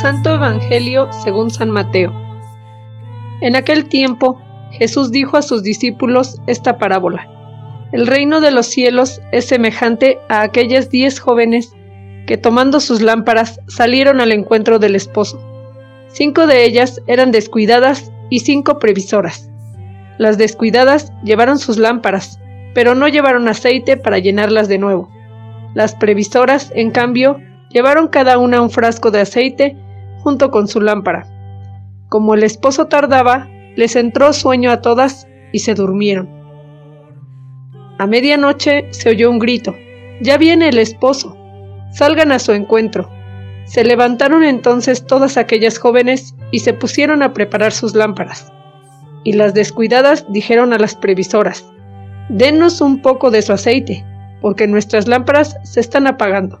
Santo Evangelio según San Mateo. En aquel tiempo, Jesús dijo a sus discípulos esta parábola. El reino de los cielos es semejante a aquellas diez jóvenes que tomando sus lámparas salieron al encuentro del esposo. Cinco de ellas eran descuidadas y cinco previsoras. Las descuidadas llevaron sus lámparas, pero no llevaron aceite para llenarlas de nuevo. Las previsoras, en cambio, llevaron cada una un frasco de aceite junto con su lámpara. Como el esposo tardaba, les entró sueño a todas y se durmieron. A medianoche se oyó un grito. Ya viene el esposo. Salgan a su encuentro. Se levantaron entonces todas aquellas jóvenes y se pusieron a preparar sus lámparas. Y las descuidadas dijeron a las previsoras, Denos un poco de su aceite, porque nuestras lámparas se están apagando.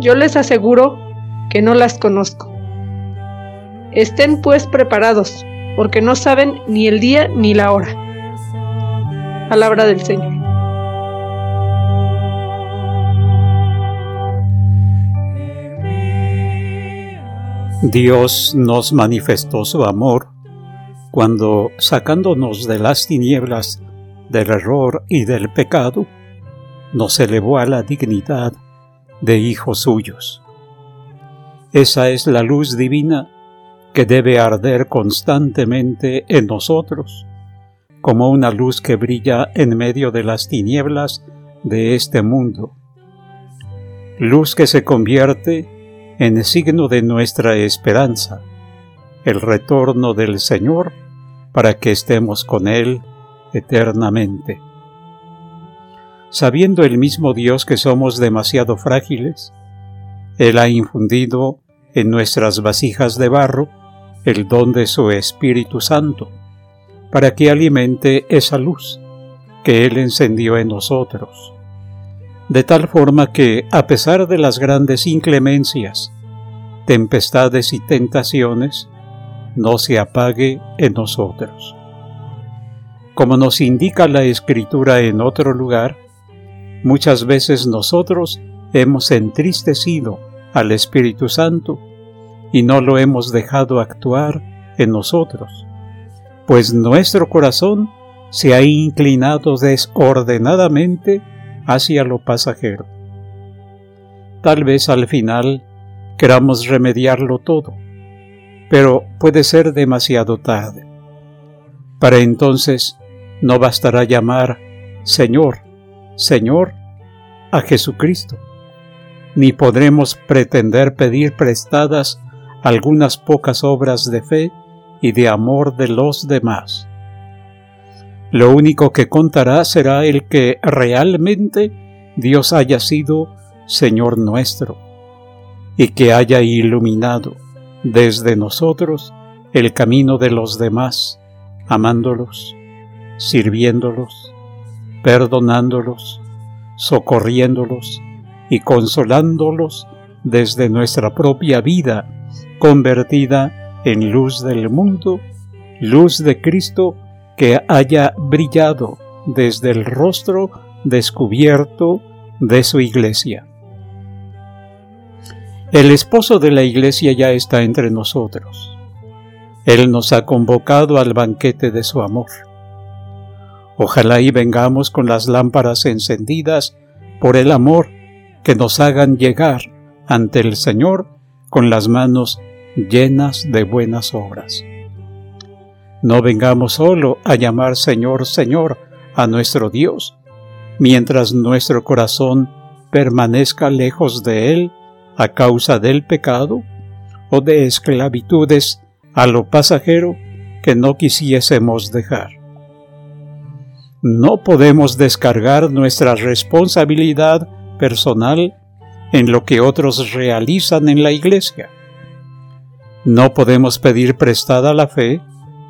Yo les aseguro que no las conozco. Estén pues preparados, porque no saben ni el día ni la hora. Palabra del Señor. Dios nos manifestó su amor cuando, sacándonos de las tinieblas, del error y del pecado, nos elevó a la dignidad de hijos suyos. Esa es la luz divina que debe arder constantemente en nosotros, como una luz que brilla en medio de las tinieblas de este mundo. Luz que se convierte en signo de nuestra esperanza, el retorno del Señor, para que estemos con Él eternamente. Sabiendo el mismo Dios que somos demasiado frágiles, Él ha infundido en nuestras vasijas de barro el don de su Espíritu Santo, para que alimente esa luz que Él encendió en nosotros de tal forma que, a pesar de las grandes inclemencias, tempestades y tentaciones, no se apague en nosotros. Como nos indica la Escritura en otro lugar, muchas veces nosotros hemos entristecido al Espíritu Santo y no lo hemos dejado actuar en nosotros, pues nuestro corazón se ha inclinado desordenadamente hacia lo pasajero. Tal vez al final queramos remediarlo todo, pero puede ser demasiado tarde. Para entonces no bastará llamar Señor, Señor a Jesucristo, ni podremos pretender pedir prestadas algunas pocas obras de fe y de amor de los demás. Lo único que contará será el que realmente Dios haya sido Señor nuestro y que haya iluminado desde nosotros el camino de los demás, amándolos, sirviéndolos, perdonándolos, socorriéndolos y consolándolos desde nuestra propia vida convertida en luz del mundo, luz de Cristo que haya brillado desde el rostro descubierto de su iglesia. El esposo de la iglesia ya está entre nosotros. Él nos ha convocado al banquete de su amor. Ojalá y vengamos con las lámparas encendidas por el amor que nos hagan llegar ante el Señor con las manos llenas de buenas obras. No vengamos solo a llamar Señor, Señor a nuestro Dios, mientras nuestro corazón permanezca lejos de Él a causa del pecado o de esclavitudes a lo pasajero que no quisiésemos dejar. No podemos descargar nuestra responsabilidad personal en lo que otros realizan en la iglesia. No podemos pedir prestada la fe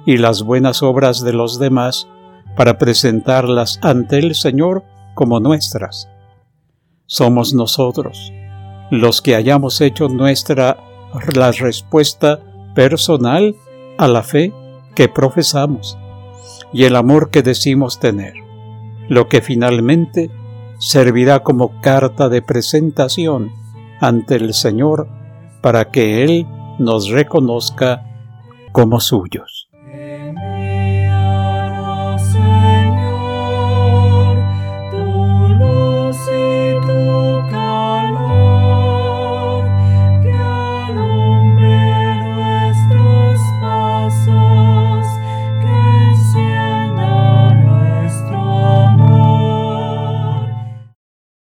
y las buenas obras de los demás para presentarlas ante el Señor como nuestras. Somos nosotros los que hayamos hecho nuestra la respuesta personal a la fe que profesamos y el amor que decimos tener, lo que finalmente servirá como carta de presentación ante el Señor para que Él nos reconozca como suyos.